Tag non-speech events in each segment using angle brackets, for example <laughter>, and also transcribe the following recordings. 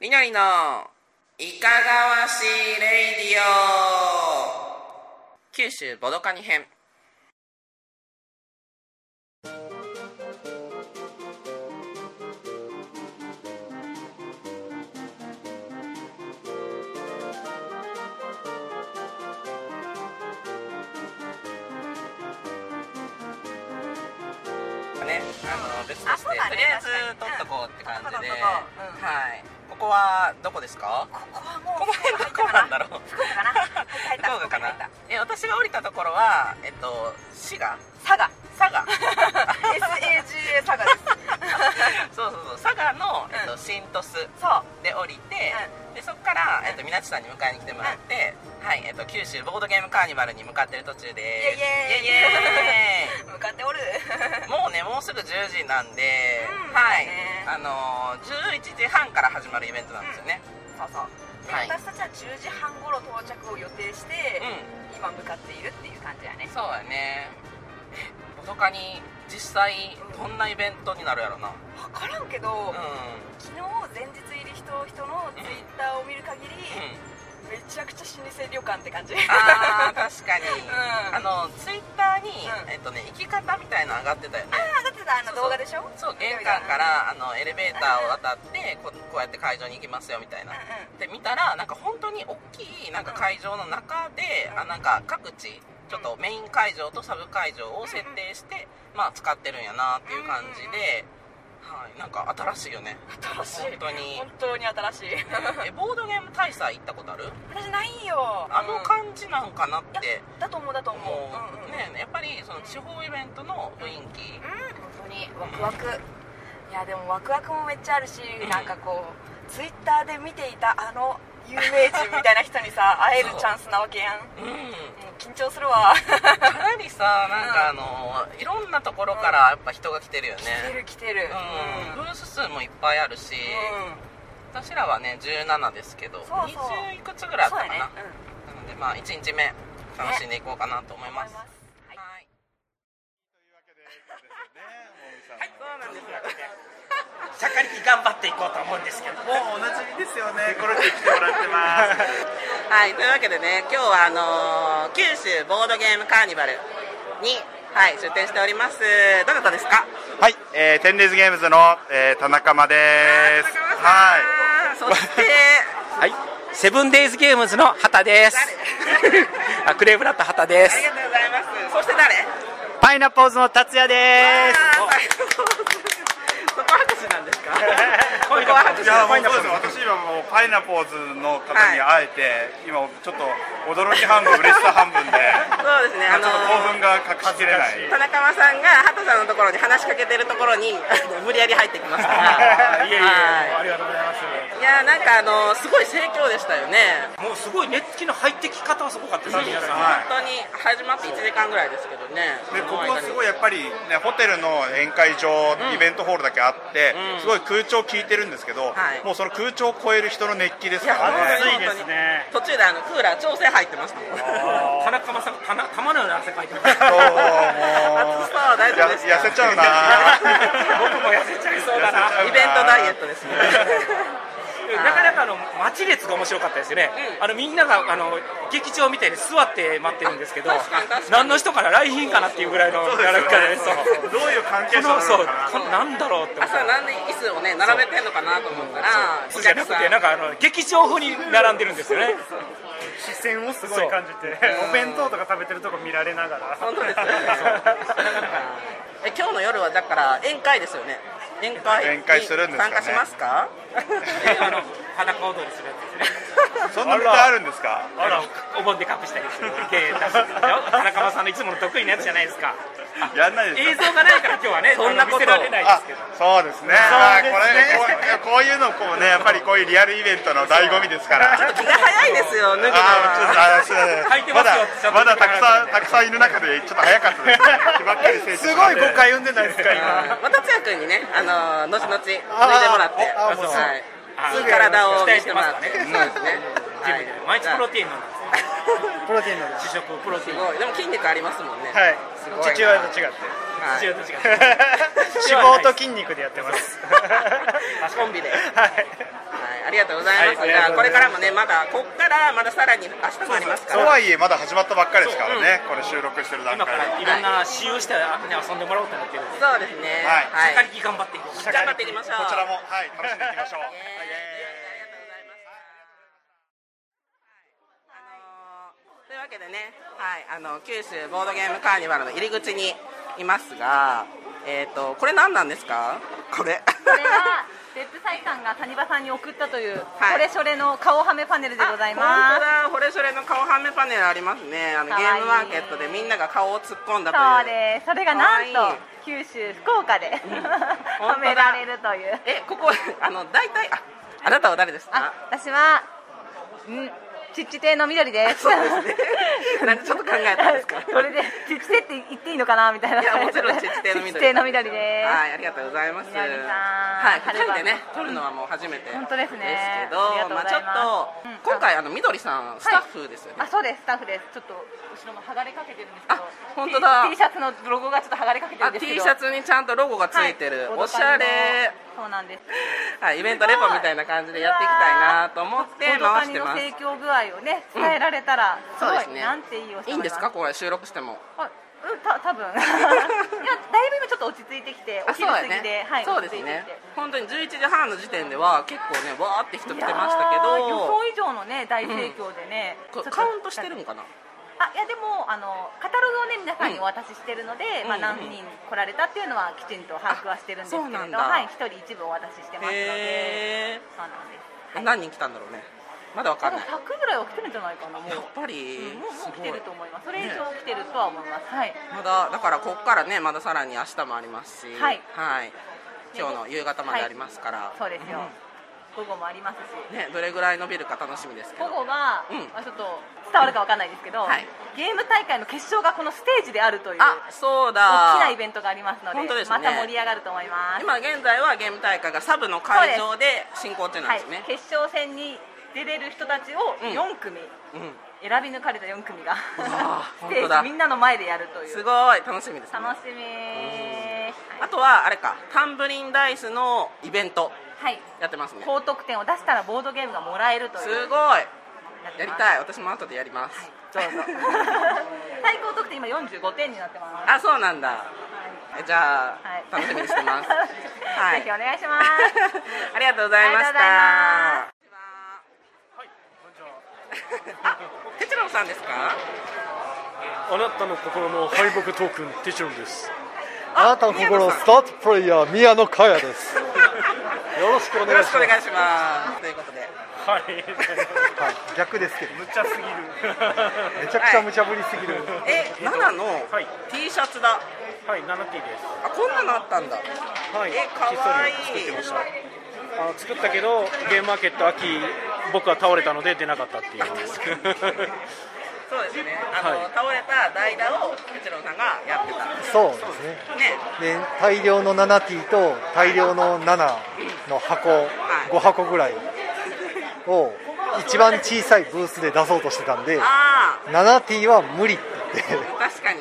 りのりのいかがわしいレイディオ。九州ボドカニ編。ね、あの別として、とりあえず確かに。撮っとこうって感じで、はいここはどこですか？ここはもうこの辺どこなんだろう？福岡かな？福岡かな？え私が降りたところはえっと滋賀。佐賀。佐賀。<laughs> SAGA 佐賀です。<laughs> そうそうそう。佐賀の、えっとうん新鳥栖そう。で降りて、でそこから、えっと、みなちさんに迎えに来てもらって、はいえっと、九州ボードゲームカーニバルに向かってる途中ですイエイ。イエイイエイ。<laughs> 向かっておる。<laughs> もうねもうすぐ10時なんで、うん。はい。ね。あのー、11時半から始まるイベントなんですよね、そうそう。で、はい。私たちは10時半頃到着を予定して、う今向かっているっていう感じやね。んそうやね。ボドカに実際どんなイベントになるやろな。うん分からんけど、うん。昨日前日入り人人のツイッターを見る限り、めちゃくちゃ老舗旅館って感じ。あー確かに、<laughs> ん。あのツイッターに、うん。えっとね生き方みたいなの上がってたよね。あだってさあの動画でしょ？そう玄関からあのエレベーターを渡ってここうやって会場に行きますよみたいな。うんうん。で見たらなんか本当に大きいなんか会場の中で、あなんか各地ちょっとメイン会場とサブ会場を設定して、まあ使ってるんやなっていう感じで、はい、なんか新しいよね。新しい。本当に。本当に新しい。えボードゲーム大祭行ったことある？私ないよ。あのうん感じなんかなって。だと思うだと思う。思う、うんうん。ねやっぱりその地方イベントの雰囲気。うん本当に。ワクワク。いやでもワクワクもめっちゃあるし、ん。なんかこうツイッターで見ていたあの有名人みたいな人にさ会えるチャンスなわけやん。もうん。う緊張するわ。かなりさなんかあの、いろんなところからやっぱ人が来てるよね、来てる来てる。うん、ブース数もいっぱいあるし、うん。私らはね17ですけどそうそう。20いくつぐらいあったかな、そうやね。なのでまあ1日目楽しんでいこうかなと思います、はい。はい。というわけでですよね、はいそうなんですよシャカリキ頑張っていこうと思うんですけど。もうおなじみですよね。コロッケ来てもらってます。はいというわけでね今日はあのー九州ボードゲームカーニバルにはい出店しております。どなたですか？はい、えー、テンデイズゲームズの、えー、田中間です。はい。いそして <laughs> はい。セブンデイズゲームズの畑です。あクレーブラット畑です。ありがとうございます。そして誰？パイナッポーズの達也であーそこ拍手なんですか？いや、もうそうです。私今もうパイナポーズの方に会えて、今ちょっと驚き半分、嬉しさ半分で、そうですね。あちょっと興の奮が隠しきれない。田中間さんが畑さんのところに話しかけてるところに <laughs> 無理やり入ってきました。からいえいありがとうございます。いいやなんかあのすごい盛況でしたよね。もうすごい熱気の入ってき方はすごかったですね本当に始まって1時間ぐらいですけどね。でここはすごいいやっぱり、ね、ホテルの宴会場、イベントホールだけあって、うん。すごい空調効いてるんですけど、はい。もうその空調を超える人の熱気ですからね。本当に本当に。途中であのクーラー調整入ってましたさんのような汗かいてます。そうもう。暑そう大丈夫です痩せちゃうな。<laughs> 僕も痩せちゃいそうだな。イベントダイエットですねなかなかあの待ち列が面白かったですよね、うん。あのみんながあの劇場みたいに座って待ってるんですけど何の人から来賓かなっていうぐらいのそうですよ並び方でそうどういう関係者なのかな。なんだろうって思って朝なんで椅子をね並べてんのかなと思ったらそう。じゃなくてなんかあの劇場風に並んでるんですよね。視線をすごい感じてお弁当とか食べてるとこ見られながら。本当ですよね。<laughs> え今日の夜はだから宴会ですよね宴会するんですか？ね参加しますかあの裸踊りするやつですね <laughs> そんな歌あるんですか？あらお盆で隠したりする芸出すんですよ田中間さんのいつもの得意なやつじゃないですか。やんないです映像がないから今日はねそんなことられないであすけど。そうですね。あーこれこうこういうのこうねやっぱりこういうリアルイベントの醍醐味ですから。<laughs> 気が早いですよ脱ぐのあーちょっとはあーす。いまだまだたくさんたくさんいる中でちょっと早かったです。すごい誤解生んでないですか今。またつや君にねあの後々脱いでもらって体を見せてもらって期待してそうですね。ジムで毎日プロテイン飲んでます。<laughs> プロテインの主食プロテインでも筋肉ありますもんねはいすごいな。父親と違ってはい。違うと違う脂肪と筋肉でやってます。コンビで。はい。はい、あありがとうございます、はい。じゃあこれからもねまだこっからまださらに明日もありますから。とはいえまだ始まったばっかりですからね、これ収録してる段今階で。からいろんな私有して、ね、遊んでもらおうと思ってる。そうですね。はい。はい、しっかり頑張っていこう。頑張っていきましょう。こちらも、はい、楽しんでいきましょう。イエーイ。ありがとうございますあのーというわけでね、はい、あの九州ボードゲームカーニバルの入り口にいますが、えっ、とこれ何なんですか？これ。これは別府祭さんが谷場さんに送ったという、はいこれそれの顔はめパネルでございあます本当だ、これそれの顔はめパネルありますね。あのゲームマーケットでみんなが顔を突っ込んだという。そうですそれがなんと九州福岡で、<laughs> 本当だはめられるというえ、ここあの大体あ、あなたは誰ですあか？私はんちっち亭の緑です。そうですね。なんでちょっと考えたんですか。<laughs> それでちっち亭って言っていいのかな？みたいな。いやもちろんちっち亭の緑ちっち亭の緑です、はい、ありがとうございます。はい、二人でね春、撮るのはもう初めて本当ですね。ですけど、まあちょっとうん今回あのみどりさんスタッフですよね。あそうです。スタッフです。ちょっと後ろも剥がれかけてるんですけど。あ本当だ。T, T シャツのロゴがちょっと剥がれかけてるあんですけ T どシャツにちゃんとロゴがついてる、はい。おしゃれ。そうなんです。はい、イベントレポみたいな感じでやっていきたいなと思って回してます。盛況具合をね伝えられたら、すごいそうですね。なんていいおいいんですか？これ収録しても。あうんた多分。<laughs> いやだいぶ今ちょっっと落ち着いてきてお昼過ぎで、ね、はいそうですね。本当に11時半の時点では結構ねわーって人来てましたけいやー予ど想以上のね大盛況でね、ちょっとこれカウントしてるんかな？あいやでもあのカタログをね皆さんにお渡ししてるので、まあ、うん。何人来られたっていうのはきちんと把握はしてるんですけれどはい一人一部お渡ししてますので。へそうなんです、えはい、何人来たんだろうねまだわかんない。100ぐらいは来てるんじゃないかなもう。やっぱりうんもうもう来すごいてると思います。それ以上来てるとは思います、はい。まだだからこっからねまださらに明日もありますし。はい。今日の夕方までありますから、そうですよ、午後もありますし。ねどれぐらい伸びるか楽しみですけど。午後は、うん。まあ、ちょっと伝わるかわかんないですけど、はい。ゲーム大会の決勝がこのステージであるというあそうだ。大きなイベントがありますのでね。また盛り上がると思います。今現在はゲーム大会がサブの会場で進行中なんですね、はい、決勝戦に出れる人たちをうん。4組、うん。選び抜かれた4組が。わ <laughs> ステージみんなの前でやるという。すごい。楽しみです、ね、楽しみ。はい。あとはあれか。タンブリンダイスのイベント。はい。やってますね。高得点を出したらボードゲームがもらえるという。すごい。やりたい。私も後でやります、どうぞ。<laughs> 最高得点今45点になってます。あそうなんだ。えじゃあ、はい。楽しみにしてます。<laughs> はぜひお願いします。ありがとうございました <laughs> あ哲郎さんですか？あなたの心の敗北トークンテチロンです。あなたの心のスタートプレイヤー宮野佳也です。<laughs> よろしくおよ願いします。ろしくお願いします。ということで。はい。はい、逆ですけど、無茶すぎる。<laughs> めちゃくちゃ無茶ぶりすぎる。え、7のはい。T シャツだ。はい 7T です。あ、こんなのあったんだ。はい。えかわいい。作ってました。あ作ったけどゲームマーケット秋僕は倒れたので出なかったっていう。そうですね。あの、はい。倒れた代打を哲郎さんがやってたそうですね。ね。で、大量の 7T と大量の7の箱、5箱ぐらいを一番小さいブースで出そうとしてたんで、あ 7T は無理って言って、あ確かに。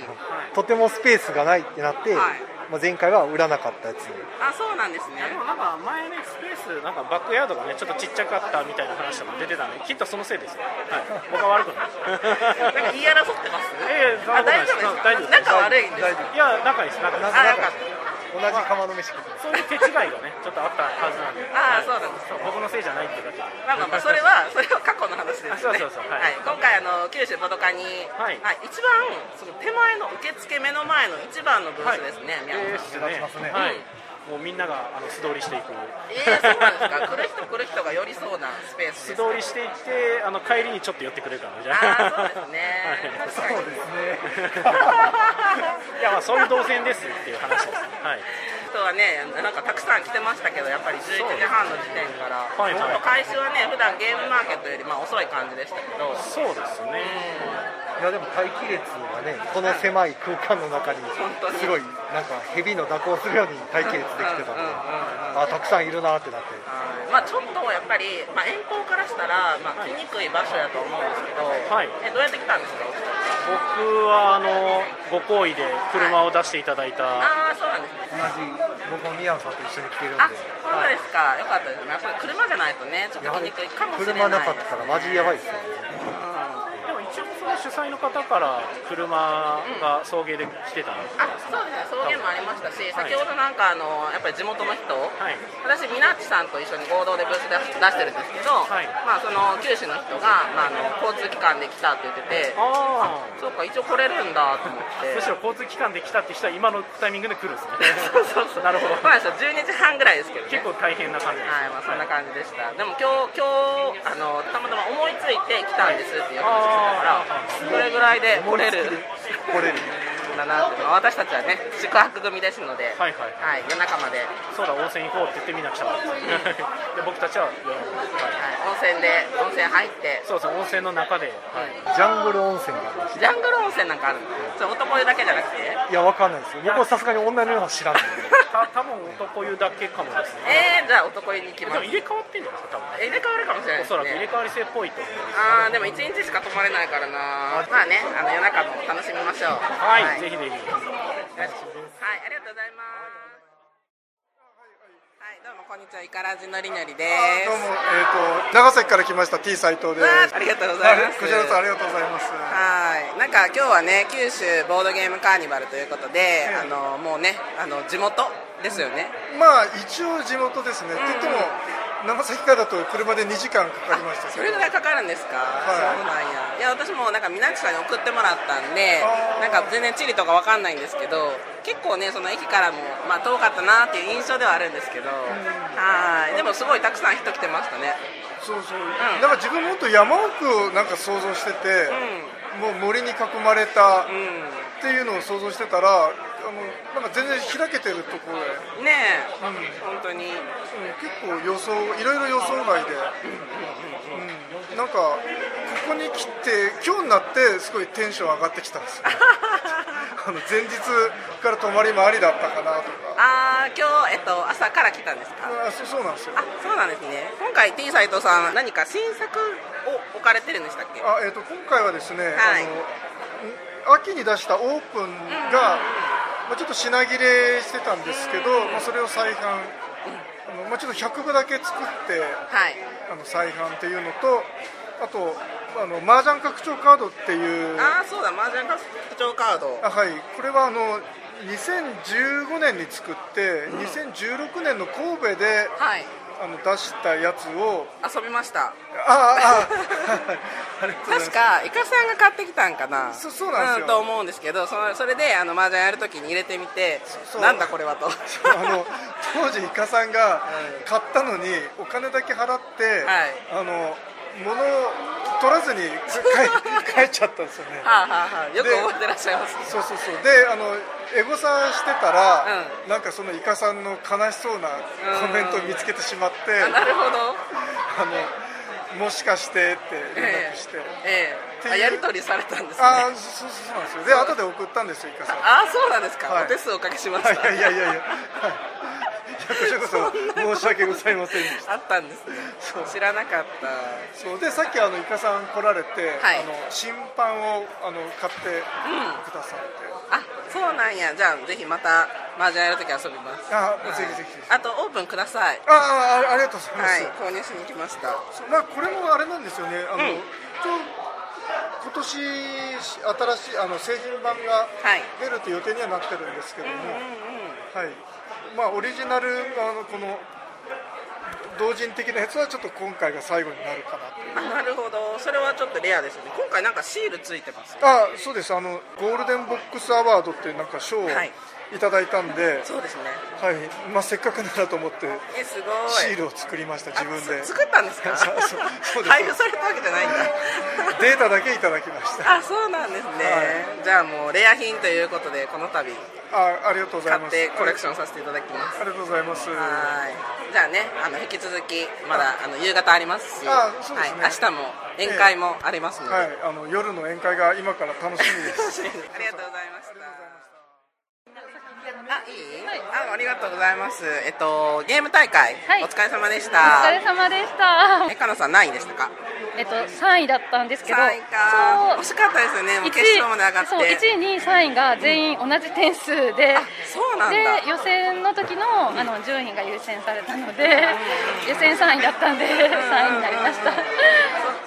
とてもスペースがないってなって、はいまあ前回は売らなかったやつ。あそうなんですね。でもなんか前ねスペースなんかバックヤードがねちょっとちっちゃかったみたいな話とか出てたんできっとそのせいです。よはい。僕は悪くない。なんか言い争ってます？ええそんなあことないです。大丈夫ですか？大丈夫です。仲悪いんですか？いや仲いいです仲いいです。あよかっ同じ釜の飯食ってそういう手違いがねちょっとあったはずなんで。ああそうなんです。そう僕のせいじゃないっていうだけで。まあまあまあそれはそれは過去の話ですね。あそうそうそう。はい。はい、今回あの九州ボドカに、はい。一番その手前の受付目の前の一番のブースですね、宮え野さん。ーですね。はいもうみんながあの素通りしていく。えー、そうなんですか？来る人来る人が寄りそうなスペースです素通りしていってあの帰りにちょっと寄ってくれるからみたいああなそうですね、はい。確かにいやまあそういう動線ですっていう話です。はい。人はねなんかたくさん来てましたけどやっぱり11時半の時点から、はいはい。ちょっと開始はね普段ゲームマーケットよりまあ遅い感じでしたけど。そうですね。いやでも待機列がねこの狭い空間の中にすごいなんか蛇の蛇行するように待機列できてたんで、あたくさんいるなってなって。はい。まあちょっとやっぱり、まあ、遠方からしたら、まあ、来にくい場所やと思うんですけど、はい。えどうやって来たんですか？僕はあのご好意で車を出していただいた、ああそうなんですね。同じ僕も宮野さんと一緒に来てるんで。あそうですか、よかったですね。やっぱり車じゃないとねちょっと来にくいかもしれない。車なかったらマジやばいですよね。でも一応主催の方から車が送迎で来てたんですあそうですね。送迎もありましたし、先ほどなんかあのやっぱり地元の人、はい。私みなっちさんと一緒に合同でブースで出してるんですけど、はい。まあその九州の人が、まあ、あの交通機関で来たって言っててあそうか一応来れるんだと思って。むしろ交通機関で来たって人は今のタイミングで来るんですね。<laughs> そうそうそう。なるほど。そうなんですよ12時半ぐらいですけどね。結構大変な感じです、はいまあそんな感じでした。でも今日今日あのたまたま思いついて来たんですっていう話してたからこれぐらいで来れる。来れる。だなって、まあ、私たちはね宿泊組ですので、はいはいはい、夜中まで、はい、そうだ温泉行こうって言ってみんな来たから <laughs> ですで僕たちは夜、はい、温泉で温泉入って。そうですね温泉の中で、はい、ジャングル温泉がありましジャングル温泉なんかあるんですよ男湯だけじゃなくて？たいやわかんないです。よ僕はさすがに女のような知らない。<laughs> んでた多分男湯だけかもですね。えー、じゃあ男湯に行きでます。も入れ替わってんじゃない？ですか多分入れ替わるかもしれないですおそらく入れね替わり制っぽいと思いますあーでも1日しか泊まれないからな。まあねあの夜中も楽しみましょう。はい、はい、ぜひぜひはい、ありがとうございます。はい、どうもこんにちは、イカラジのりのりです。どうも、えー、と長崎から来ました T 斉藤です。わあありがとうございますはこちらこそありがとうございます。はい、なんか今日はね、九州ボードゲームカーニバルということで、あのもうね、あの地元ですよね。まあ一応地元ですね。って言っても長崎からだと車で2時間かかりました。それぐらいかかるんですか？はいそうなんや。いや、私もなんかみなちさんに送ってもらったんでなんか全然地理とかわかんないんですけど、結構ね、その駅からもまあ遠かったなっていう印象ではあるんですけど、はい、でもすごいたくさん人来てましたね。そうそう。んなんか自分もっと山奥をなんか想像してて、もう森に囲まれたうん、うん。っていうのを想像してたら、あのなんか全然開けてるところで。ねえ、うん。本当に。うん結構予想いろいろ予想外で、うん、なんかここに来て今日になってすごいテンション上がってきたんですよ。<laughs> あの前日から泊まりもありだったかなとか。あー今日、えっと、朝から来たんですか？あそそうなんですよ。あそうなんですね。今回 T 斎藤さん何か新作を置かれてるんでしたっけ？あ、えー、と今回はですね、はい。あのん秋に出したオープンが、まあ、ちょっと品切れしてたんですけど、まあ、それを再販、あのまあ、ちょっと100部だけ作ってはい。あの再販っていうのとあとあの麻雀拡張カードっていうああそうだ麻雀拡張カード。あはい。これはあの2015年に作って、2016年の神戸ではいあの出したやつを遊びました。ああ <laughs> 確かイカさんが買ってきたんかな。そそうなんですよ。と思うんですけどそのそれであの麻雀やるときに入れてみてなんだこれはと。あの当時イカさんが買ったのにお金だけ払って、はい。あの物を取らずに帰 <laughs> 帰っちゃったんですよね。はあはあはあ。よくで覚えてらっしゃいますね。そうそうそう。であのエゴサしてたら、なんかそのイカさんの悲しそうなコメントを見つけてしまって、あなるほど。あのもしかしてって連絡して、ええ。あやり取りされたんですね。ああそうそうなんですよ。で後で送ったんですよイカさん。にああそうなんですか、はい。お手数おかけしました、いやいやいやいや、はい、いやこちらこそ申し訳ございませんでした。あったんですね。知らなかった。そう。でさっきあのイカさん来られて、はい。あの新版をあの買ってくださって、あそうなんや。じゃあぜひまた麻雀やるとき遊びます。あはいぜひぜひあとオープンください。あああありがとうございます、はい。購入しに来ました。まあ、これもあれなんですよね。あの、うん。今年新しいあの製品版がはい。出るという予定にはなってるんですけども、うんうん。はい。まあ、オリジナルのあのこの同人的なやつはちょっと今回が最後になるかなとなるほど。それはちょっとレアですね。今回なんかシールついてますよあそうです。あのゴールデンボックスアワードっていうなんか賞を、はいいただいたんで、そうですね。はい。まあ、せっかくならと思ってえすごい。シールを作りました自分で。あ作ったんですか？<laughs> そうそうそうです。配布されたわけじゃないんだ。データだけいただきました。あそうなんですね、じゃあもうレア品ということでこの度あありがとうござい買っますてコレクションさせていただきます。ありがとうございます。はい。じゃあねあの引き続きまだあの夕方ありますしあそうですね。はい、明日も宴会もありますので、はい、あの夜の宴会が今から <laughs> 楽しみです。ありがとうございましたあいい、あありがとうございます。えっとゲーム大会、はい。お疲れ様でしおた疲れ様でした。えかのさん何位でしたか？えっと3位だったんですけど3位か。惜しかったですよね。決勝まで上がって。そう1位2位3位が全員同じ点数で、そうなんだ。で予選の時のあの順位が優先されたので、予選3位だったんで3位になりました、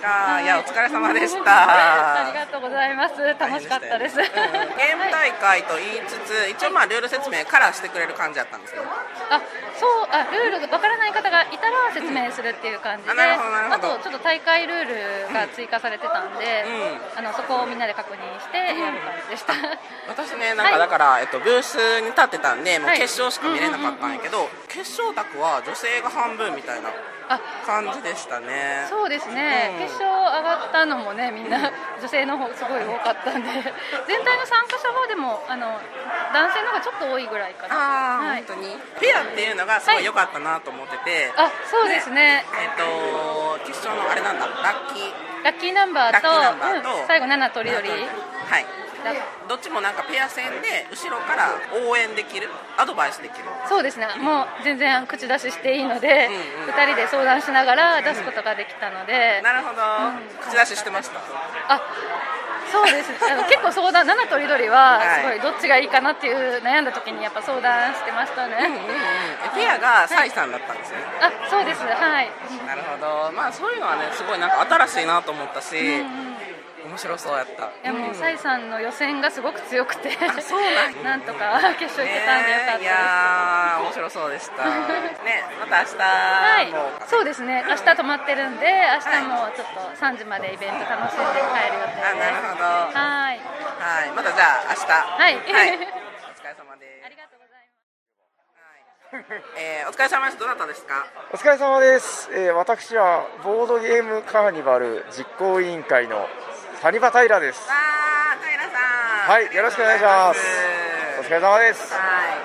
か。い。やお疲れ様でした。<laughs> ありがとうございます。楽しかったです、ゲーム大会と言いつつ一応まあルール説明からしてくれる感じだったんですよあそうあルールわからない方がいたら説明するっていう感じで、あなるほどなるほど。あとちょっと大会ルールが追加されてたんで、あのそこをみんなで確認してやる感じでした、私ね <laughs> なんかだから、えっと、ブースに立ってたんでもうはい。決勝しか見れなかったんやけど、決勝卓は女性が半分みたいな感じでしたね。そうですね、うん。決勝上がったのもねみんな女性の方すごい多かったんで。<laughs> 全体の参加者はでもあの男性の方がちょっと多いぐらいかな。ああ、はい。本当に。ペアっていうのがすごい良かったなと思ってて、あそうですね。えっと決勝のあれなんだ。ラッキー。ラッキーナンバーとラッキーナンバーと。うん。最後7とりどりはいどっちもなんかペア戦で後ろから応援できるアドバイスできる。そうですね。もう全然口出ししていいので、2人で相談しながら出すことができたので、なるほど、口出ししてました？あそうですあの結構相談7とりどりははい。すごいどっちがいいかなっていう悩んだ時にやっぱ相談してましたね、えペアがサイさんだったんですよね、あそうです。はい。なるほど。まあそういうのはねすごいなんか新しいなと思ったし、面白そうやった。いやもうサイさんの予選がすごく強くてそうなん <laughs> なんとか決勝行けたんでよかったです、ねいやー面白そうでした。<laughs> ねまた明日はい。も、そうですね。明日泊まってるんで明日もちょっと3時までイベント楽しんで帰る予定です。あなるほど。はい。はい。またじゃあ明日。はい、はい、<laughs> お疲れ様です。ありがとうございます、えー、お疲れ様です。どなたですか？お疲れ様です、えー私はボードゲームカーニバル実行委員会の谷場平です。あー平さん。はいよろしくお願いします。お疲れ様です。は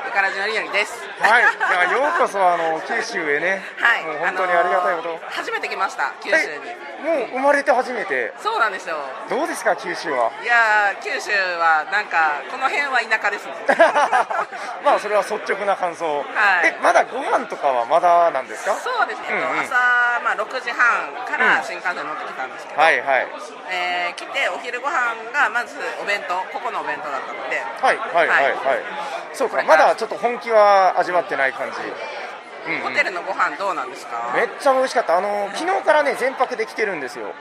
いイカラジのりのりです。はいいやようこそあの <laughs> 九州へね。はいもう本当にありがたいこと、あのー初めて来ました九州に。もう生まれて初めて？そうなんですよ。どうですか九州は？いやー九州はなんかこの辺は田舎です <laughs> まあそれは率直な感想、はい。えまだご飯とかはまだなんですか？そうですね、うんうん。朝、まあ、6時半から新幹線乗ってきたんですけど、はいはい。えー来てお昼ご飯がまずお弁当ここのお弁当だったので。はいはいはいはい、そうかまだちょっと本気は味わってない感じ。うんうん。ホテルのご飯どうなんですか？めっちゃ美味しかった。あの昨日からね全泊できてるんですよ、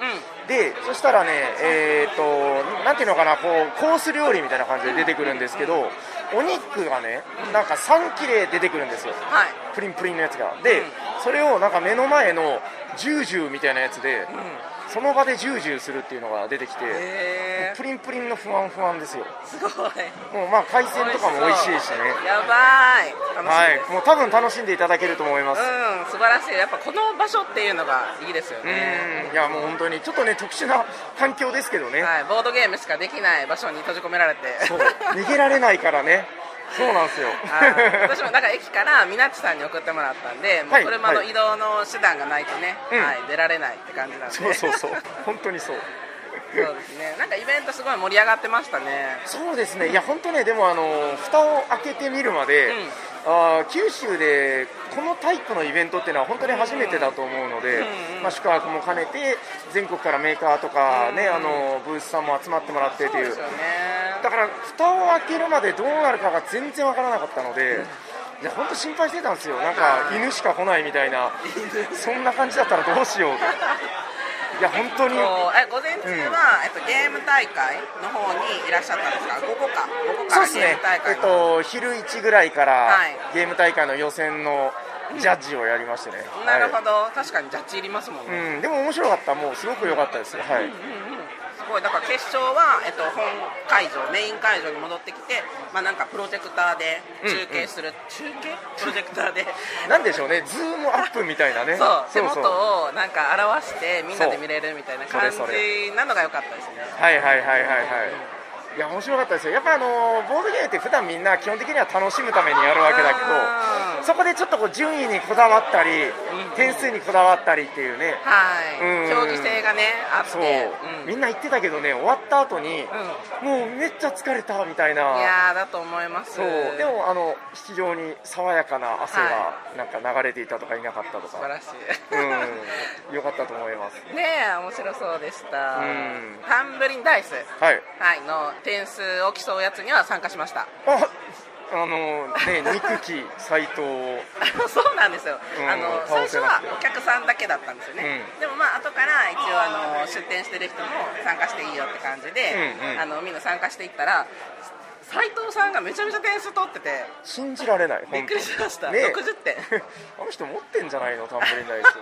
でそしたらねえっ、となんていうのかなこうコース料理みたいな感じで出てくるんですけどお肉がねなんか3切れ出てくるんですよ、はい。プリンプリンのやつが。で、それをなんか目の前のジュージューみたいなやつで、その場でジュージューするっていうのが出てきて、プリンプリンの不安不安ですよ。すごい。もうまあ海鮮とかも美味しいしね。やばい。楽しはいいです、もう多分楽しんでいただけると思います、うん素晴らしい。やっぱこの場所っていうのがいいですよね。うん。いやもう本当にちょっとね特殊な環境ですけどね、はい、ボードゲームしかできない場所に閉じ込められて。そう。逃げられないからねそうなんですよ。はい。私もだから駅からみなっちさんに送ってもらったんで、もうはい車の移動の手段がないとね、うん。はい、出られないって感じなんで。そうそうそう。<laughs> 本当にそう。そうですね。なんかイベントすごい盛り上がってましたね。そうですね。いや本当ねでもあの蓋を開けてみるまで、あー九州でこのタイプのイベントっていうのは本当に初めてだと思うので、まあ、宿泊も兼ねて全国からメーカーとかね、あのブースさんも集まってもらってっていうだから蓋を開けるまでどうなるかが全然わからなかったので、いや本当心配してたんですよ。なんか犬しか来ないみたいな。そんな感じだったらどうしよう。いや本当に。え午前中は、えっと、ゲーム大会の方にいらっしゃったんですか？午後か。午後からゲーそうですね。ム大、えっと、昼1ぐらいから、はい。ゲーム大会の予選のジャッジをやりましてね、なるはほど。確かにジャッジいりますもんいね、うん、でも面白かった、もうすごく良かったです、はい、ごいだから決勝は、えっと、本会場メイン会場に戻ってきて、まあ、なんかプロジェクターで中継する、中継？<laughs> プロジェクターで。なんでしょうね。ズームアップみたいなね。<laughs> そう。手元をなんか表してみんなで見れるみたいな感じなのが良かったですね。はいはいはいはいはいいや面白かったですよ。やっぱあのボードゲームって普段みんな基本的には楽しむためにやるわけだけどそこでちょっとこう順位にこだわったり点数にこだわったりっていうね。はい。うん。競技性がねあって。そう、みんな言ってたけどね終わった後に、もうめっちゃ疲れたみたいな。いやーだと思います。そう。でもあの非常に爽やかな汗がなんか流れていたとかいなかったとか、素晴らしい。うん。よかったと思います。ねえ面白そうでした。うん。タンブリンダイス。はい。はいの点数を競うやつには参加しました。ああのね <laughs> 憎き斎藤を。<laughs> そうなんですよ、うんあの最初はお客さんだけだったんですよね、でもまあ後から一応あの出店してる人も参加していいよって感じで、うんうん。あのみんな参加していったら斉藤さんがめちゃめちゃ点数取ってて。信じられないびっくりしました、ねえ。60点。い <laughs> あの人持ってんじゃないのタンブリンダイス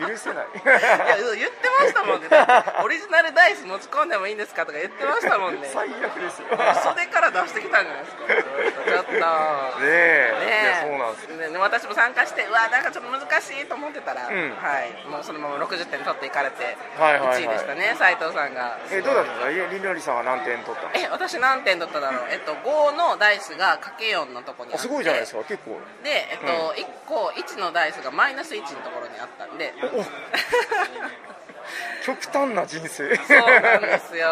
もう許せない。<laughs> や言ってましたもんね。オリジナルダイス持ち込んでもいいんですかとか言ってましたもんね。最悪ですよ。袖から出してきたんじゃないですか。ちょっと。ねえ。ねそうなんですね私も参加してうわなんかちょっと難しいと思ってたら、うん。はい、もうそのまま60点取っていかれてはいはいはい。1位でしたね斉藤さんが。えどうだった？りりさんは何点取ったの？え私何点取っただろう。えっと5のダイスがかけ4のとこにあって。あすごいじゃないですか。結構。で、えっと1個1のダイスがマイナス1のところにあったんで。極端な人生。そうなんですよ。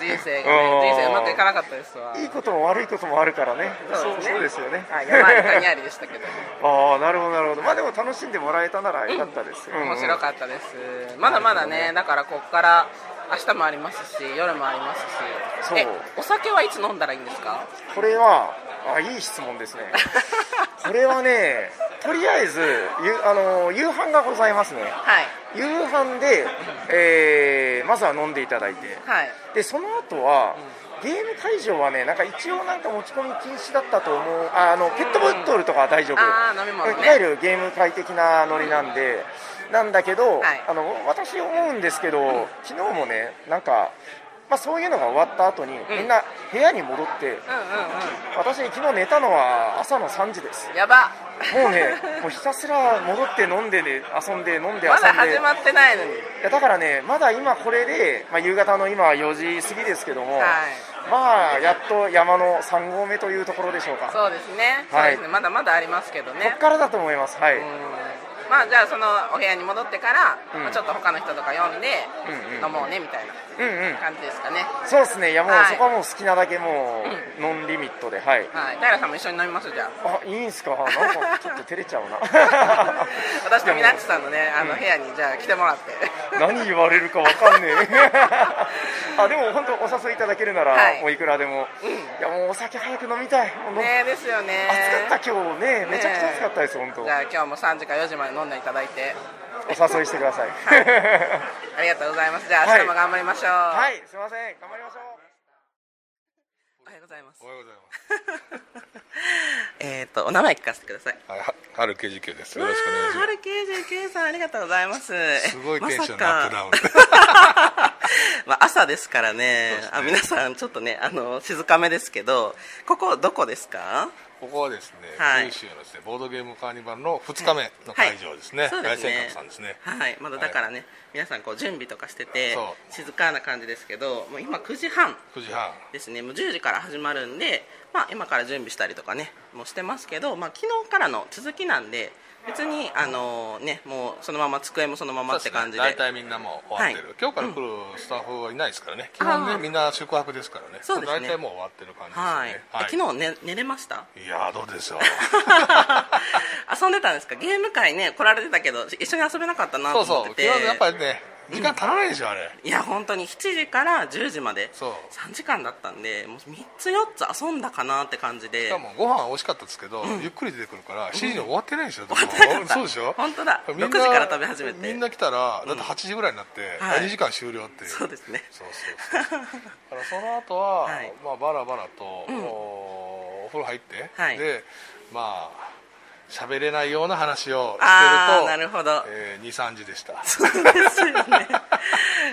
人生がね人生うまくいかなかったですわ。いいことも悪いこともあるからね。そうですね。そうですよね。はい山あり谷ありでしたけど <laughs> ああなるほどなるほど。まあでも楽しんでもらえたならよかったです、うん。うん。面白かったです。まだまだね。だからこっから明日もありますし夜もありますし。そう。えお酒はいつ飲んだらいいんですか？これはあいい質問ですね。<laughs> これはねとりあえずゆあの夕飯がございますね。はい。夕飯で、えーまずは飲んでいただいて。はい。でその後は、ゲーム会場はねなんか一応なんか持ち込み禁止だったと思うああのペットボトルとかは大丈夫、あー飲み物ね。いわゆるゲーム会的なノリなんでなんだけど、あの私思うんですけど、昨日もねなんかまあ、そういうのが終わった後に、みんな部屋に戻って、私昨日寝たのは朝の3時です。やば。もうねもうひたすら戻って飲んでね遊んで飲んで遊んで。まだ始まってないのに。いやだからねまだ今これで、まあ、夕方の今4時過ぎですけども、まあやっと山の3合目というところでしょうか。そうですね、はい。ね。まだまだありますけどね。こっからだと思います。はい、まあじゃあそのお部屋に戻ってから、うん。まあちょっと他の人とか呼んでうんうん飲もうねみたいなうんうん。感じですかね、そうですね。いやもう、はい。そこはもう好きなだけもう、ノンリミットではい。はい。平さんも一緒に飲みますじゃあ。あいいんすか？なんかちょっと照れちゃうな。<laughs> 私とみなっちさんのねあの部屋にじゃあ来てもらって。何言われるかわかんねえあでも本当お誘いいただけるなら、はい。もういくらでも、いやもうお酒早く飲みたい。ねですよね。暑かった今日ね。めちゃくちゃ暑かったです本当。じゃあ今日も3時か4時まで飲んでいただいて。お誘いしてください。ありがとうございます。じゃあ明日も頑張りましょう。ははい。すいません。頑張りましょうようございます。おはようございます。<laughs> えっとお名前聞かせてください。はい、は春99です。よろしくお願いします。春99さんありがとうございます。すごいテンションのアップダウン。<laughs> まあ朝ですからね。あ皆さんちょっとねあの静かめですけどここどこですか？ここはですね、はい。九州のですね、ボードゲームカーニバルの2日目の会場ですね。はいそうですね。さんですね。はい。まだだからね、皆さんこう準備とかしててそ静かな感じですけどもう今9時半9時半。ですね。もう10時から始まるんで、まあ、今から準備したりとかねもうしてますけど、まあ、昨日からの続きなんで別にあのねもうそのまま机もそのままって感じで。大体みんなもう終わってる、はい。今日から来るスタッフはいないですからね。基本あーね、みんな宿泊ですからね。そうですね。大体もう終わってる感じですはい、ね。え昨日、ね、寝れました？いやーどうでしょう。<laughs> 遊んでたんですか？ゲーム会ね来られてたけど一緒に遊べなかったなとそうそう。思ってて昨日やっぱりね、時間足らないでしょ、あれ。いや本当に。7時から10時まで。そう。3時間だったんでもう3つ4つ遊んだかなって感じで。しかもご飯は美味しかったですけど、ゆっくり出てくるから7時に終わってないでしょ、終わってなかった。そうでしょ？本当だ。みんな6時から食べ始めて。みんな来たらだって8時ぐらいになって、はい。2時間終了っていう。そうですね。そうそうそう。だからその後は、<laughs> まあバラバラと、うん。おお風呂入って、はい。でまあ喋れないような話をしてるとなるほど。えー、23時でした。そうですよね。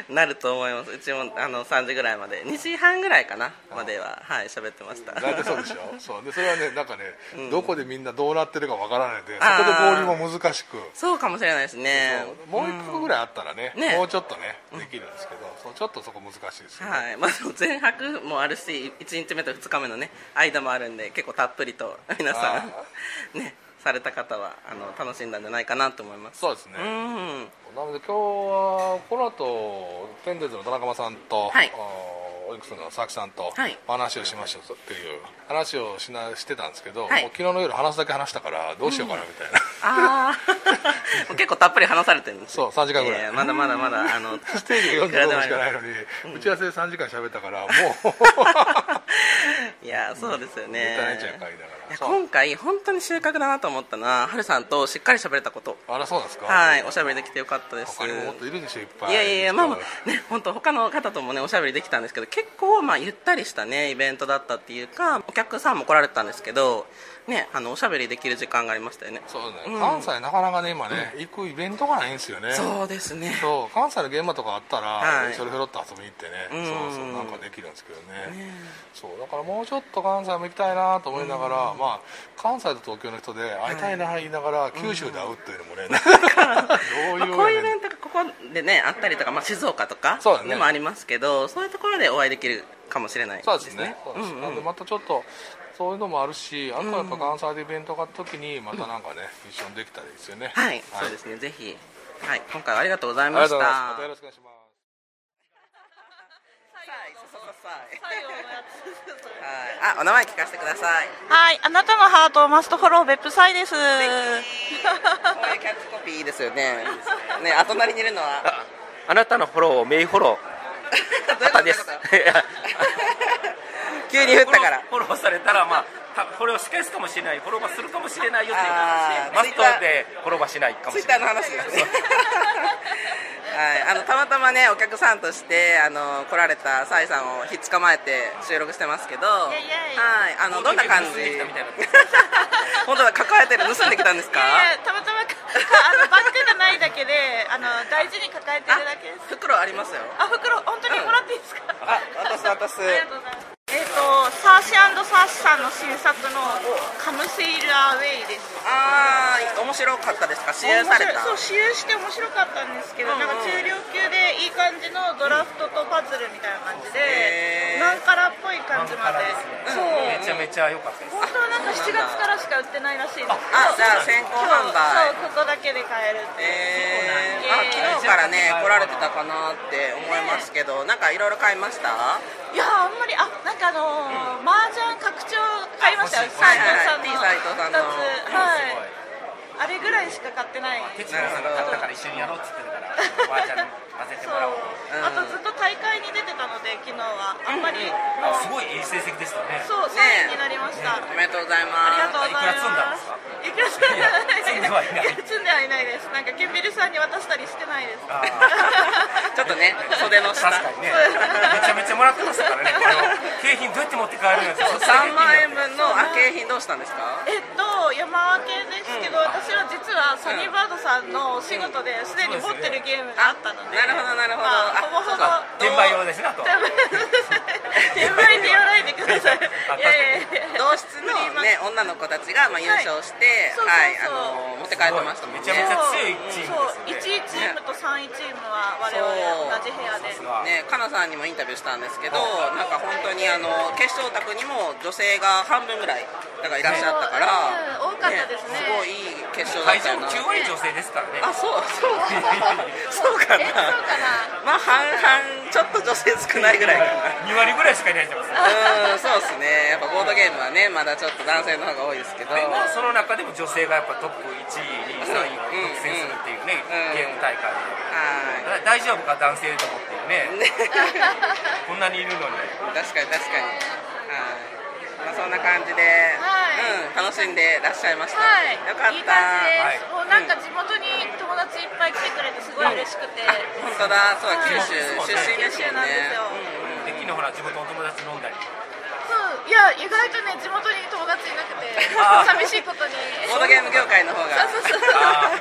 なると思います。うちもあの3時ぐらいまで。2時半ぐらいかなまでは。はい喋ってました。大体そうでしょ？<laughs> そう。でそれはねなんかね、うん。どこでみんなどうなってるかわからないのでそこで合流も難しく。そうかもしれないですね。もう一個ぐらいあったらね,、ね。もうちょっとねできるんですけど、そうちょっとそこ難しいですよね、はい。まあ、前泊もあるし1日目と2日目のね間もあるんで結構たっぷりと皆さん <laughs> ねされた方はあの楽しんだんじゃないかなと思います。そうですね。うん。なので今日はこの後テンデズの田中さんと、はい。あーオリックスの佐々木さんとはい。話をしましょうっていう話をしなしてたんですけど、はい。もう昨日の夜話すだけ話したからどうしようかなみたいな、ああ <laughs> 結構たっぷり話されてるんですそう3時間ぐらい。やまだまだまだあの <laughs> ステージが45分しかないのに、うん。打ち合わせで3時間喋ったからもう <laughs> <laughs> いやそうですよね。今回本当に収穫だなと思ったのははるさんとしっかり喋れたこと。あらそうなんですか？はいおしゃべりできてよかったです。いるでしょいっぱい。いやいやいやまあまあね本当他の方ともねおしゃべりできたんですけど結構まあゆったりしたねイベントだったっていうかお客さんも来られてたんですけどねあのおしゃべりできる時間がありましたよね。そうね、うん。関西なかなかね今ね、行くイベントがないんですよね。そうですね。そう関西の現場とかあったら、はい。ひょろひょろっと遊びに行ってね、うん。そうそうなんかできるんですけどね。そうだからもうちょっと関西も行きたいなと思いながら、まあ関西と東京の人で会いたいな言いながら、九州で会うっていうのもね、<laughs> どういうまあこういうイベントがここでねあったりとか、まあ、静岡とかでもありますけどそういうところでお会いできるかもしれないですね。そうですね。なんでまたちょっとそういうのもあるしあとはやっぱ関西でイベントがあった時にまたなんかね、一緒にできたらいいですよね。はい、そうですね。ぜひ、はい、今回はありがとうございました。ありがとうございます。またよろしくお願いします。はい、あ、お名前聞かせてください。はい、あなたのハートをマストフォロー別府サイです。こういうキャッチコピーいいですよね。ね、あ隣にいるのは？あなたのフォローをメイフォロー。<laughs> 旗です <laughs> 急に振ったからフォローされたらまあたフォローし返すかもしれないフォローバーするかもしれないよっていうあーマストでフォローバーしないかもしれないツイッターの話ですね。<laughs> はい、あのたまたまねお客さんとしてあの来られたサイさんをひっ捕まえて収録してますけど、はい、あのどんな感じ？<laughs> 本当だ抱えてる盗んできたんですか？いやいやたまたまかかあのバッグがないだけで、あの大事に抱えてるだけです。袋ありますよ。あ、袋本当にもらっていいですか？あ、渡す渡す。ありがとうございます。えっ、とサーシサーシさんの新作のカムセイルアウェイです。ああ、面白かったですか？試飲された。そう試飲して面白かったんですけど、うんうんなんか中量級でいい感じのドラフトとパズルみたいな感じで、へー。ナンカラっぽい感じまで、そう。めちゃめちゃ良かったです。本当はなんか7月からしか売ってないらしいです。あじゃあ先行販売。そうここだけで買えるってえー、あ昨日からね来られてたかなって思いますけど、なんかいろいろ買いました？いやあんまりあなんかあのー麻雀拡張買いましたよ。斉藤さんの。2つ。はいあれぐらいしか買ってない。哲也さんが買ったから一緒にやろうっつってるから <laughs> おばあちゃんに混ぜてもらおう。あとずっと大会に出てたので昨日は。あんまり。あすごいいい成績でしたね。そう3位になりました、おめでとうございます。ありがとうございます。いくら積んで積んではいない積んではいない。ですなんかケンビルさんに渡したりしてないです。<laughs> ちょっとね袖の下。確かにね。めちゃめちゃもらってましたからねこれを景品どうやって持って帰るんですか3万円分のあ景品どうしたんですか？えっと山分けですけど、私は実はサニーバードさんのお仕事ですでに持ってるゲームがあったので、なるほどなるほど。まあほぼほぼ転売用ですねあと。転売転売って言わないでください。<laughs> いやいやいや同室のね女の子たちがまあ優勝して、あの持って帰ってましたもんね。めちゃめちゃ強いチームそう。1位チームと3位チームは我々同じ部屋で。ね、かなさんにもインタビューしたんですけど、なんか本当にあの決勝卓にも女性が半分ぐらいだからいらっしゃったから、うん多かったですね。すごいいい決勝だっ会場もたよな。9割女性ですからね。あ、そうそう。そうかな。まあ半々ちょっと女性少ないぐらいかな。2割ぐらいしかいないじゃないですか。うん、そうですね。やっぱボードゲームはね、まだちょっと男性の方が多いですけど。でもその中でも女性がやっぱトップ1位、2位、3位を独占するっていうね、うんゲーム大会はで大丈夫か男性と思っていうね。<laughs> <laughs> こんなにいるのに。確かに確かに。はい。まあそんな感じで、うん、楽しんでらっしゃいました。はい、よかった。いい感じです、はい。もうなんか地元に友達いっぱい来てくれてすごい嬉しくて、本当だ、そうだ、はい九州出身ですもんね。九州なんです。よ、で昨日ほら地元の友達飲んだり意外とね地元に友達いなくて寂しいことに。ボードゲーム業界の方が。そうそうそう。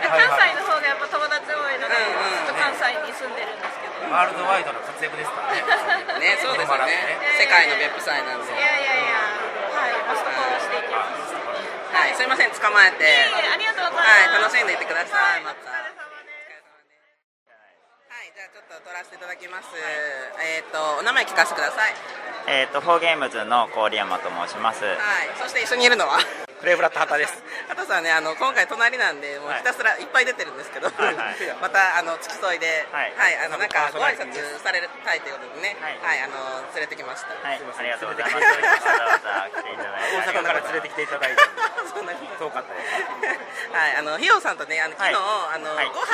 関西の方がやっぱ友達多いので、ずっと関西に住んでるんですけど、ワールドワイドの活躍ですからね。ねそうですよね。世界の別府祭なんで。いやいやいや。はい。マストフォローしていきます。はい。すいません捕まえて。ありがとうございます。はい。楽しんでいってください。また。はい。じゃあちょっと撮らせていただきます。えっとお名前聞かせてくださいえっ、と、フォーゲームズの郡山と申します。はい。そして一緒にいるのは？クレーブラッド畑です。畑さんねあの今回隣なんでもうひたすらい。っぱい出てるんですけど、はいはい。<laughs> またあの付き添いで、ははいいあのなんかご挨拶されたいということでね、はい、あの連れてきました。はい、ありがとうございます。わざわざ来ていただいて。<laughs> 大阪から連れてきていただいて。そんなに遠かったです。<laughs> はい、あのひよさんとね、あの昨日、あの、はい。ご飯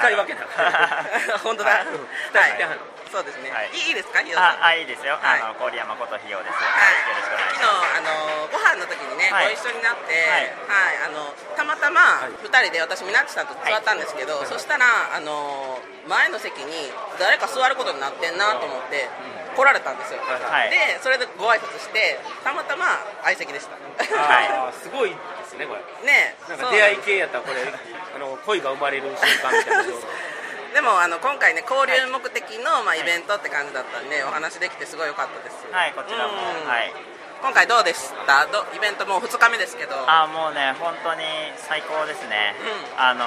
使い分けた。本当だ。はいそうですね。はい。いいいいですか、ひよさん？あ、あ、いいですよ。あの、郡山ことひよです。はい、よろしくお願いし昨日ます。あのご飯の時にね、はい。ご一緒になって、はい、あのたまたま二人で私みなっちさんと座ったんですけど、そしたらあの前の席に誰か座ることになってんなと思って。来られたんですよ、はい。でそれでご挨拶してたまたま相席でした。はい。<laughs> すごいですねこれ。ねなんか出会い系やったらこれあの恋が生まれる瞬間みたいな <laughs> でもあの今回ね交流目的の、まあ、イベントって感じだったんで、お話できてすごい良かったですはい、こちらも。うんはい。今回どうでした？どイベントもう2日目ですけどあ、もうね、本当に最高ですね。あの、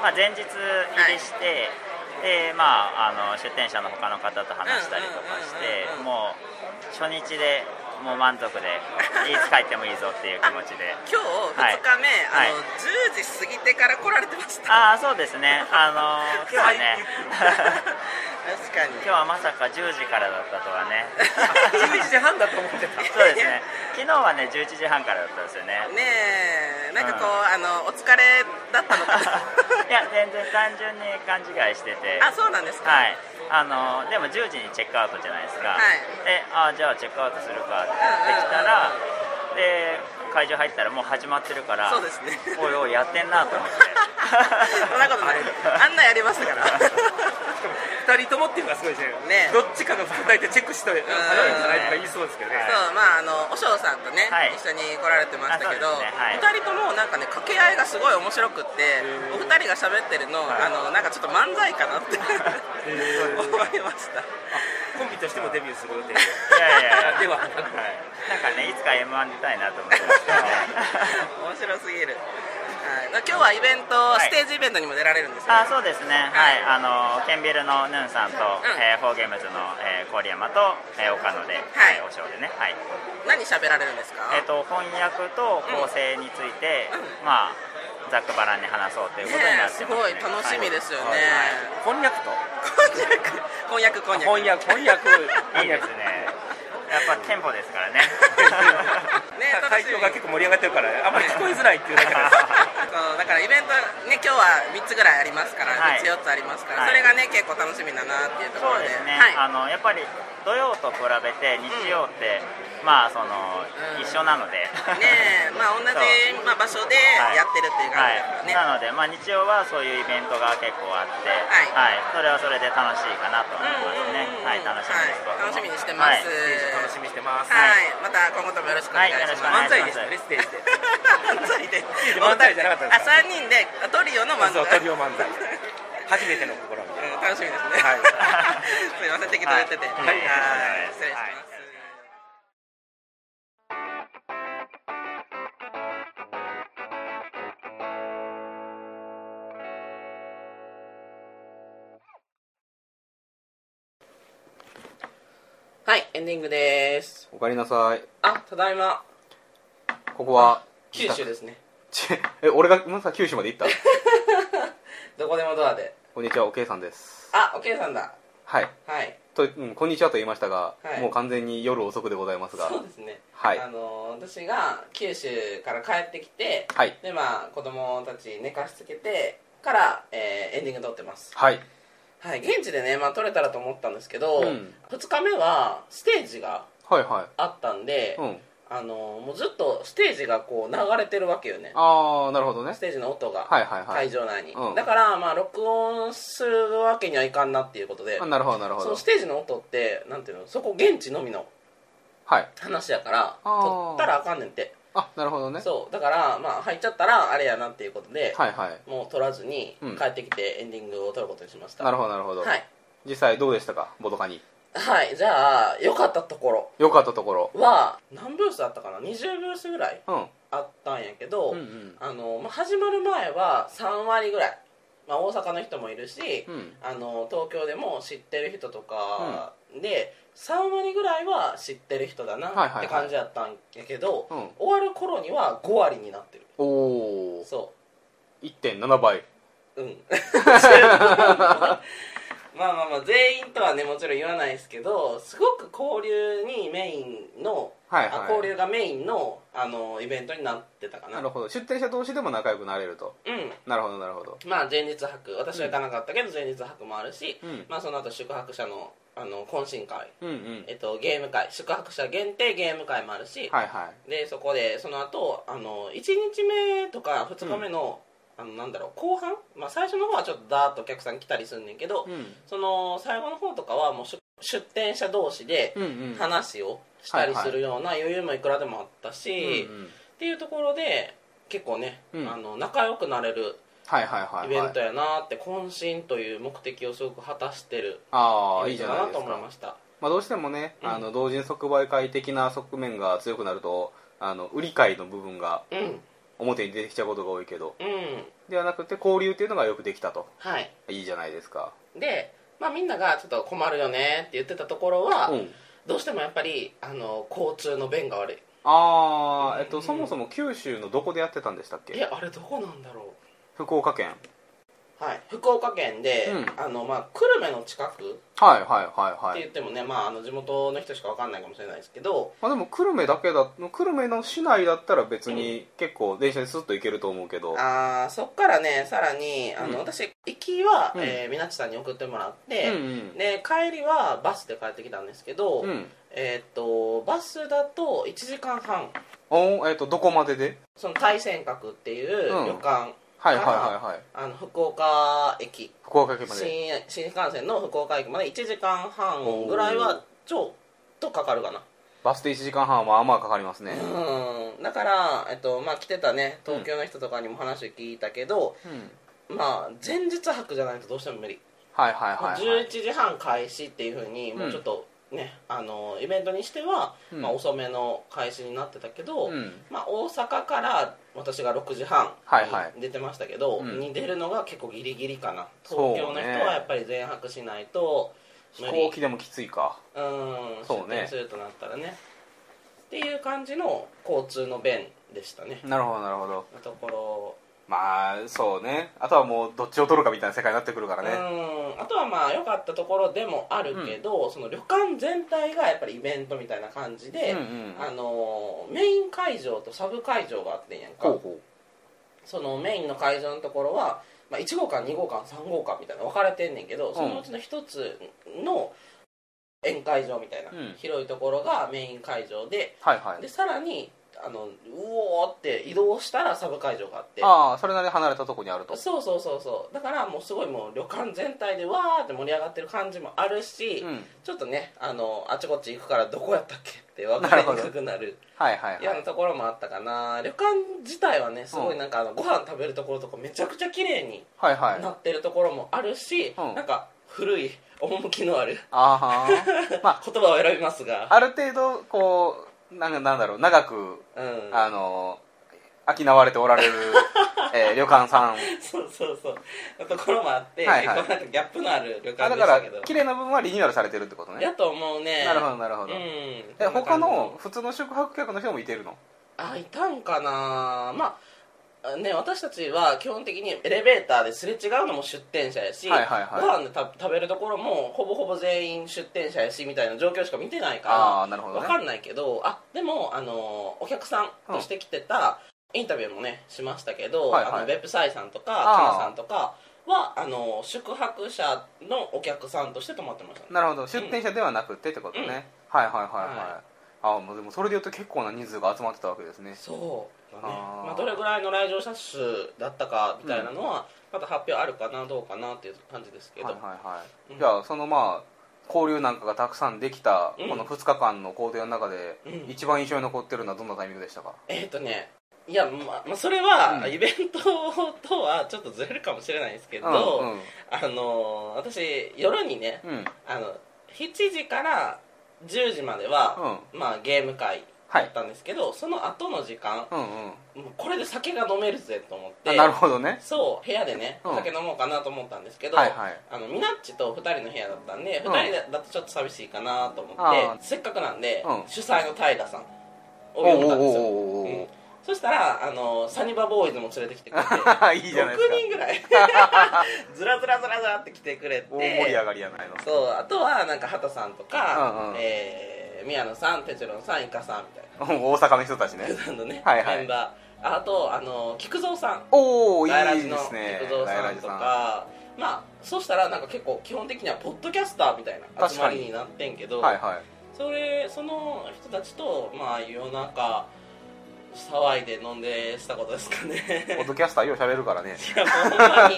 まあ、前日入りして。でまあ、あの出店者の他の方と話したりとかして、もう初日でもう満足でいつ帰ってもいいぞっていう気持ちで。<laughs> 今日はい2日目、はい。あの10時過ぎてから来られてました。ああそうですね。あの今日はね確かに。今日はまさか10時からだったとはね。<laughs> 11時半だと思ってた。そうですね。昨日はね11時半からだったんですよね。ねえ。なんかこう、あのお疲れだったのかな。<laughs> いや全然単純に勘違いしてて。あそうなんですか。はい。あのでも10時にチェックアウトじゃないですか、はい。であじゃあチェックアウトするかって言ってきたら、で会場入ったらもう始まってるからそうですね。おいおいやってんなと思って。<laughs> そんなことない。あんなやりましたから2人ともっていうのがすごいですね。ねどっちかが答えてチェックして早いんじゃないとか言いそうですけどね。そうまああのおしょうさんとね、はい。一緒に来られてましたけど、ね。はい。二人ともなんかね掛け合いがすごい面白くってお二人が喋ってるの、あのなんかちょっと漫才かなって <laughs> 思いました。コンビとしてもデビューする予定。<laughs> いやいやいや。ではなんか。ねいつか m 1出たいなと思ってますけどね面白すぎる、はい、今日はイベント、い。ステージイベントにも出られるんですよ、ね、あそうですね、はい、あのケンビルのヌンさんと、えーフォーゲームズの、えー、郡山と、えー岡野で、はい。おショーでね、はい。何喋られるんですか？えー、と翻訳と構成について、まあざっくばらんに話そうということになってます、ね。ねえすごい楽しみですよね。こんにゃくと？こんにゃくこんにゃく翻訳。翻訳いいですね。<laughs> やっぱテンポですからね。<laughs> ね会場が結構盛り上がってるからあんまり聞こえづらいっていうだけです <laughs> そうだからイベントね今日は3つぐらいありますから、はい。3つ4つありますから、はい。それがね結構楽しみだなっていうところで。そうですね、はい。あのやっぱり土曜と比べて日曜って、まあその、一緒なので。ねえまあ同じまあ、場所でやってるっていう感じだからね、はい、なので、まあ、日曜はそういうイベントが結構あって、はい。それはそれで楽しいかなと思いますね、はい、楽しみです、僕も楽しみにしてます、はい。楽しみにしてます。はい、また今後ともよろしくお願いします。漫才でしたねステージで漫才で。漫才じゃなかったですあ、三人でトリオの漫才。そうトリオ漫才。初めての試み。うん楽しみですね。はい。<laughs> すいません適当言ってて。はい。はい。失礼します。エンディングです。おかえりなさいあ、ただいま。ここは九州ですね。ち <laughs> え俺がまさ九州まで行った？<laughs> どこでもドアで。こんにちはおけいさんですあ、おけいさんだ。はいはい。と、うん、こんにちはと言いましたが、はいもう完全に夜遅くでございますがそうですね。はいあの私が九州から帰ってきて、はいでまあ子供たち寝かしつけてから、えーエンディング撮ってます。はいはい。現地でねまあ撮れたらと思ったんですけど、うん。2日目はステージがはいはい。あったんで、うん。あのもうずっとステージがこう流れてるわけよね。ああなるほどね。ステージの音がはいはいはい。会場内に、うん。だからまあ録音するわけにはいかんなっていうことであなるほどなるほど。そのステージの音ってなんていうのそこ現地のみのはい。話やからあー。撮ったらあかんねんってあなるほどね。そうだからまあ入っちゃったらあれやなっていうことで、はいはい。もう取らずにうん。帰ってきてエンディングを取ることにしました、なるほどなるほど、はい、実際どうでしたか？ボドカにはい、じゃあ良かったところ。良かったところ。は何ブースあったかな？20ブースぐらいうん。あったんやけど、うんうん。あのまあ、始まる前は3割ぐらい、まあ、大阪の人もいるし、うん。あの東京でも知ってる人とかで、3割ぐらいは知ってる人だなはいはいはい。って感じやったんやけど、うん。終わる頃には5割になってる。おおそ1.7倍。ううん <laughs> まあまあまあ全員とはねもちろん言わないですけどすごく交流にメインの、はいはい。あ交流がメインのあのイベントになってたかな。なるほど。出店者同士でも仲良くなれると。うん。なるほどなるほど。まあ前日泊。私は行かなかったけど前日泊もあるし、うん。まあ、その後宿泊者のあの懇親会、うんうん。えっと、ゲーム会。宿泊者限定ゲーム会もあるし、はいはい。でそこでその後あの1日目とか2日目の,、あのなんだろう後半、まあ、最初の方はちょっとダーッとお客さん来たりすんねんけど、うん。その最後の方とかはもう出出店者同士で話をしたりするような余裕もいくらでもあったし、うんうん。っていうところで結構ね、うん。あの仲良くなれるイベントやなって渾身という目的をすごく果たしてるああいいイベントだなとじゃないですか。思いました。まあ、どうしてもね、うん。あの同人即売会的な側面が強くなるとあの売り買いの部分がうん表に出てきちゃうことが多いけど。うん。ではなくて交流っていうのがよくできたと。はい。いいじゃないですか。で、まあ、みんながちょっと困るよねって言ってたところは、うん。どうしてもやっぱりあの交通の便が悪い。ああえっとそもそも九州のどこでやってたんでしたっけ？えあれどこなんだろ福岡県。うはい。福岡県で、うん。あのまあ久留米の近くはいはいはいってはい言ってもね、まあ、あの地元の人しかわかんないかもしれないですけどまあ、でも久留米だけだ久留米の市内だったら別に結構電車でスッと行けると思うけど、あーそっからねさらにあの、うん。私行きは、うん。えー、みなっちさんに送ってもらって、うんうん。で帰りはバスで帰ってきたんですけど、うん。えーっとバスだと1時間半。おえっとどこまでで？その大仙閣っていううん。旅館はいはいはいはい。あの福岡駅。福岡県まで。新新幹線の福岡駅まで1時間半ぐらいはちょっとかかるかな。バスで1時間半はまあまあかかりますね。うん。だから、えっとまあ、来てたね東京の人とかにも話を聞いたけど、うん。まあ前日泊じゃないとどうしても無理、はいはいはいはい。11時半開始っていうふうにもうちょっとね、あのイベントにしては、うん。まあ、遅めの開始になってたけど、うん。まあ、大阪から私が6時半はいはい。に出てましたけど、うん。に出るのが結構ギリギリかな。東京の人はやっぱり全泊しないと飛無理。行機でもきついか。うんそうね。出店するとなったらね。っていう感じの交通の便でしたね。なるほどなるほど。のところまあそうね。あとはもうどっちを取るかみたいな世界になってくるからね。うん。あとはまあ良かったところでもあるけど、その旅館全体がやっぱりイベントみたいな感じで、うんうんあのメイン会場とサブ会場があってんやんか。ほうほそのメインの会場のところは、まあ、1号館2号館3号館みたいな分かれてんねんけど、そのうちの1つの宴会場みたいな、うん。広いところがメイン会場ではいはい。でさらにあのうおーって移動したらサブ会場があって。ああそれなりに離れたとこにあると。そうそうそうそう。だからもうすごいもう旅館全体でわーって盛り上がってる感じもあるし、うん。ちょっとねあのあちこち行くからどこやったっけって分かりにくくなるはいはいようはないところもあったかな。旅館自体はねすごいなんかあのご飯食べるところとかめちゃくちゃ綺麗にはいはい。なってるところもあるし、うん。なんか古い趣のあるあ <laughs> ま言葉を選びますが。あある程度こうなんかなんだろう長くうん。あの商われておられる、<laughs> えー旅館さん。そうそうそう。のところもあって、はいはい。結構なんかギャップのある旅あだから館でしたけど。綺麗な部分はリニューアルされてるってことね。やと思うね。なるほどなるほど。うん。え他の普通の宿泊客の人もいてるの？あいたんかな。まあね私たちは基本的にエレベーターですれ違うのも出店者やし、はいはいはい。ご飯でた食べるところもほぼほぼ全員出店者やしみたいな状況しか見てないからああなるほどね。わかんないけどあでもあのお客さんとして来てた、インタビューもねしましたけど、はいはい。あのベップサイさんとかあー。カナさんとかはあの宿泊者のお客さんとして泊まってましたね。なるほど。出店者ではなくてってことね、うん。はいはいはいはい、はあもうでもそれでいうと結構な人数が集まってたわけですね。そうだね。まあ、どれぐらいの来場者数だったかみたいなのは、また発表あるかなどうかなっていう感じですけど、はいはいはい、うん。じゃあそのまあ交流なんかがたくさんできたうん。この2日間の工程の中で、うん。一番印象に残ってるのはどんなタイミングでしたか？えっ、とねいやまあまあそれは、うん。イベントとはちょっとずれるかもしれないですけど、うんうん。あの私夜にね、うん。あの7時から10時までは、まあ、ゲーム会だったんですけど、その後の時間、うんうん。これで酒が飲めるぜと思ってあなるほどね。そう部屋でねうん。お酒飲もうかなと思ったんですけど、はいはい。あのミナッチと2人の部屋だったんで、うん。2人だとちょっと寂しいかなと思ってせっかくなんで、うん。主催の平さんを呼んだんですよ。そしたらあのサニバボーイズも連れてきてくれていいじゃないですか。6人ぐらい。<laughs> ずらずらずらずらって来てくれて大盛り上がりやないの。そうあとはなんか畑さんとか、うんうん。えー宮野さんテチロンさんイカさんみたいな。<laughs> 大阪の人たちね。<laughs> ね、はいはい。メンバー。あとあの菊蔵さん。おおいいですね。菊蔵さんとか。まあそうしたらなんか結構基本的にはポッドキャスターみたいな集まりになってんけど、はいはい。それその人たちとまあ夜中騒いで飲んでしたことですかね。ポッドキャスターよう喋るからね。いやほんまに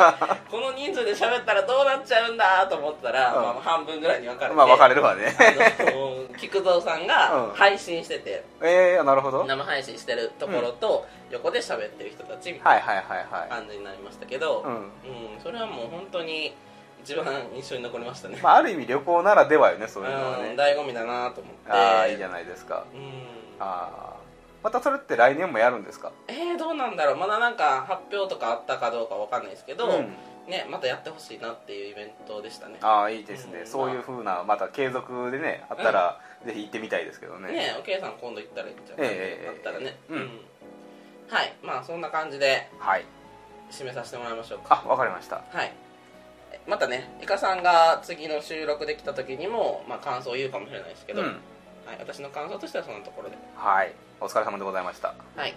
この人数で喋ったらどうなっちゃうんだと思ったら、うん。まあ、半分ぐらいに分かれてまあ分かれるわね。あの菊蔵さんがうん。配信してて、えー、なるほど。生配信してるところと、横で喋ってる人たちみたはいいな感じになりましたけど、うん。うんそれはもう本当に一番印象に残りましたね、まあ、ある意味旅行ならではよねそういうのはうんね醍醐味だなと思って。ああいいじゃないですか。うん。ああまたそれって来年もやるんですか？えー、どうなんだろう。まだなんか発表とかあったかどうかわかんないですけど、うん。ね、またやってほしいなっていうイベントでしたね。ああいいですね、うん。そういうふうなまた継続でねあったら、ぜひ行ってみたいですけどね。ねおけいさん今度行ったらいいんじゃない？ええだったらね、うん。はい。まあそんな感じではい。締めさせてもらいましょうか。あわかりました。はい。またねイカさんが次の収録できた時にも、まあ、感想を言うかもしれないですけど、うんはい、私の感想としてはそのところで。はい。お疲れ様でございました。はい。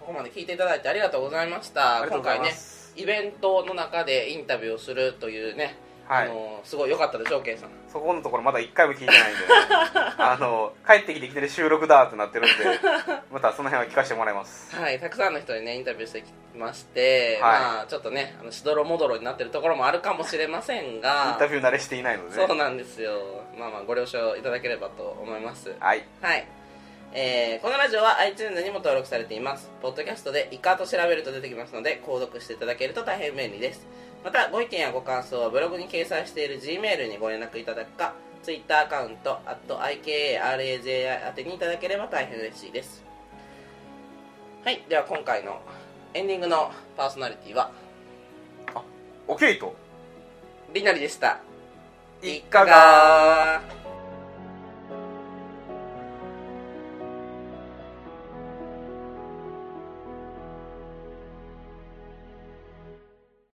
ここまで聞いていただいてありがとうございました。今回ねイベントの中でインタビューをするというね、はい。あのすごい良かったでしょうケイさん。そこのところまだ一回も聞いてないんで。<laughs> あの帰ってきてきてる収録だってなってるんで <laughs> またその辺は聞かせてもらいます。はい、たくさんの人にねインタビューしてきまして、はい。まあちょっとねあのしどろもどろになってるところもあるかもしれませんインがタビュー慣れしていないので。ねそうなんですよ。まあまあご了承いただければと思います。はい。はい。えーこのラジオは iTunes にも登録されています。ポッドキャストでイカと調べると出てきますので購読していただけると大変便利ですまたご意見やご感想はブログに掲載している G メールにご連絡いただくか Twitter アカウント @IKARAJI 宛てにいただければ大変嬉しいです。はいでは今回のエンディングのパーソナリティはオケイと。りなりでした。いかが